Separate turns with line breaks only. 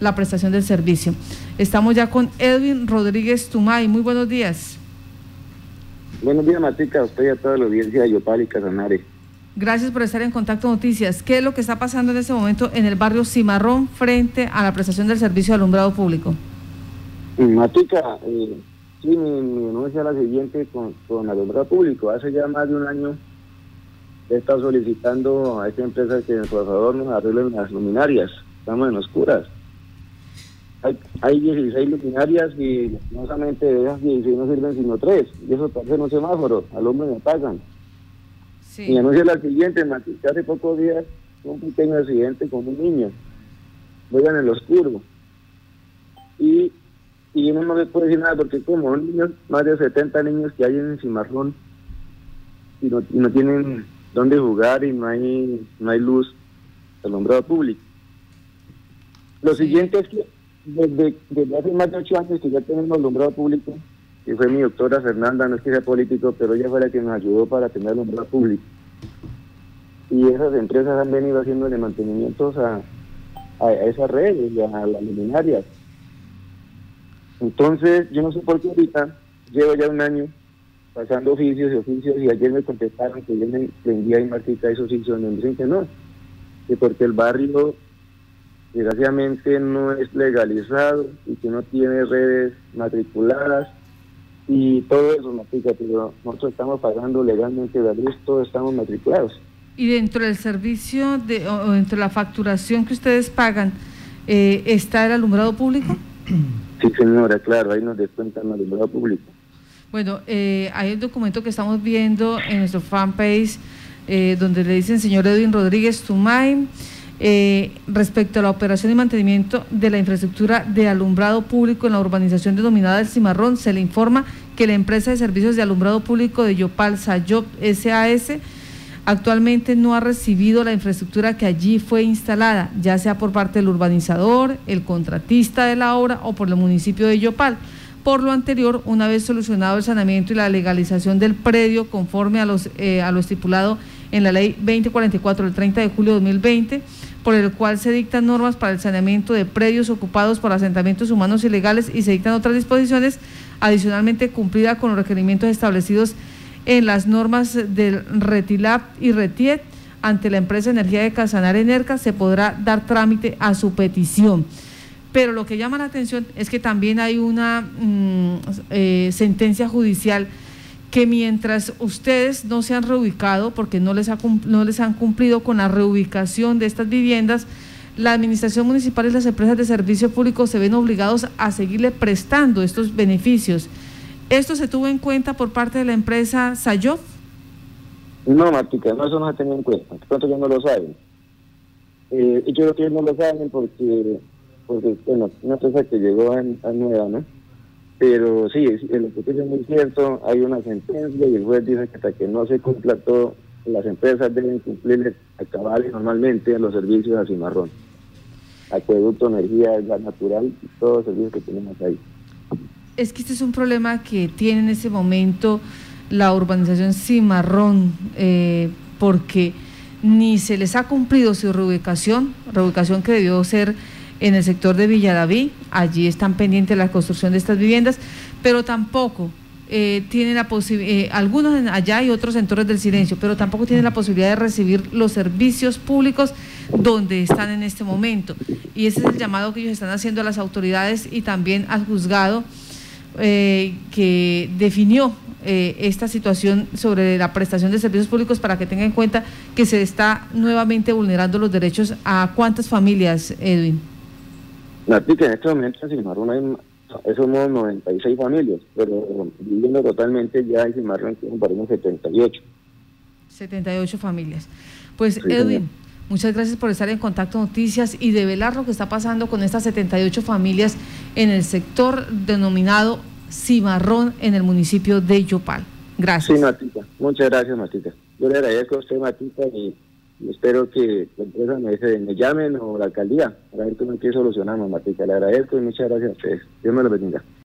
la prestación del servicio. Estamos ya con Edwin Rodríguez Tumay. Muy buenos días.
Buenos días, Matica, a usted y a toda la audiencia de Yopal y Casanare.
Gracias por estar en Contacto Noticias. ¿Qué es lo que está pasando en este momento en el barrio Cimarrón frente a la prestación del servicio de alumbrado público?
Matica, eh, sí, mi, denuncia es la siguiente con, con alumbrado público. Hace ya más de un año he estado solicitando a esta empresa que por favor nos arreglen las luminarias. Estamos en oscuras. Hay, hay 16 luminarias y no solamente de esas 16 no sirven sino 3. Y eso parece un semáforo. Al hombre me. Sí. Mi anuncio la siguiente, Matica. Hace pocos días un pequeño accidente con un niño. Voy en el oscuro. Y, y uno no me puede decir nada porque como un niño, más de 70 niños que hay en el Cimarrón y no, y no tienen dónde jugar y no hay, no hay luz alumbrado público. Lo siguiente es que desde, desde, hace más de ocho años que ya tenemos alumbrado público, que fue mi doctora Fernanda, no es que sea político, pero ella fue la que nos ayudó para tener alumbrado público. Y esas empresas han venido haciéndole mantenimientos a, a, esas redes y a las luminarias. Entonces, yo no sé por qué ahorita, llevo ya un año pasando oficios y oficios y ayer me contestaron que yo me vendía y marquita esos oficios, me dicen que no, que porque el barrio desgraciadamente no es legalizado y que no tiene redes matriculadas y todo eso, Matica, pero nosotros estamos pagando legalmente la luz, todos estamos matriculados.
Y dentro del servicio, de, o dentro de la facturación que ustedes pagan, eh, ¿está el alumbrado público?
Sí, señora, claro, ahí nos descuentan el alumbrado público.
Bueno, eh, hay un documento que estamos viendo en nuestro fanpage eh, donde le dicen señor Edwin Rodríguez Tumay, eh, respecto a la operación y mantenimiento de la infraestructura de alumbrado público en la urbanización denominada El Cimarrón, se le informa que la empresa de servicios de alumbrado público de Yopal Sayop SAS actualmente no ha recibido la infraestructura que allí fue instalada, ya sea por parte del urbanizador, el contratista de la obra o por el municipio de Yopal. Por lo anterior, una vez solucionado el saneamiento y la legalización del predio conforme a, los, eh, a lo estipulado en la ley 2044 del 30 de julio de 2020, por el cual se dictan normas para el saneamiento de predios ocupados por asentamientos humanos ilegales y se dictan otras disposiciones adicionalmente cumplida con los requerimientos establecidos en las normas del RETILAP y RETIET ante la empresa Energía de Casanar Enerca se podrá dar trámite a su petición. Pero lo que llama la atención es que también hay una mm, eh, sentencia judicial que mientras ustedes no se han reubicado, porque no les, ha, no les han cumplido con la reubicación de estas viviendas, la administración municipal y las empresas de servicio público se ven obligados a seguirle prestando estos beneficios. ¿Esto se tuvo en cuenta por parte de la empresa Sayov?
No, Martica, no, eso no se tenido en cuenta. Pronto ya no lo saben. Eh, yo creo que no lo saben porque porque, bueno, una empresa que llegó a, nueva, ¿no? Pero sí, lo que es muy cierto, hay una sentencia y el juez dice que hasta que no se cumpla todo, las empresas deben cumplir acabar normalmente los servicios a cimarrón. Acueducto, energía, gas natural, todos los servicios que tenemos ahí.
Es que este es un problema que tiene en ese momento la urbanización Cimarrón, eh, porque ni se les ha cumplido su reubicación, reubicación que debió ser en el sector de Villadaví, allí están pendientes la construcción de estas viviendas, pero tampoco eh, tienen la posibilidad, eh, algunos allá y otros en Torres del Silencio, pero tampoco tienen la posibilidad de recibir los servicios públicos donde están en este momento. Y ese es el llamado que ellos están haciendo a las autoridades y también al juzgado eh, que definió esta situación sobre la prestación de servicios públicos para que tengan en cuenta que se está nuevamente vulnerando los derechos a cuántas familias, Edwin.
Natica, en este momento en Cimarrón hay, somos 96 familias, pero viviendo totalmente ya en Cimarrón unos 78.
78 familias. Pues Edwin, muchas gracias por estar en Contacto Noticias y de velar lo que está pasando con estas 78 familias en el sector denominado Cimarrón en el municipio de Yopal. Gracias.
Sí, Matita. Muchas gracias, Matita. Yo le agradezco a usted, Matita, y espero que la empresa me, me llamen o la alcaldía para ver cómo hay que solucionarnos, Matica. Le agradezco y muchas gracias a ustedes. Dios me lo bendiga.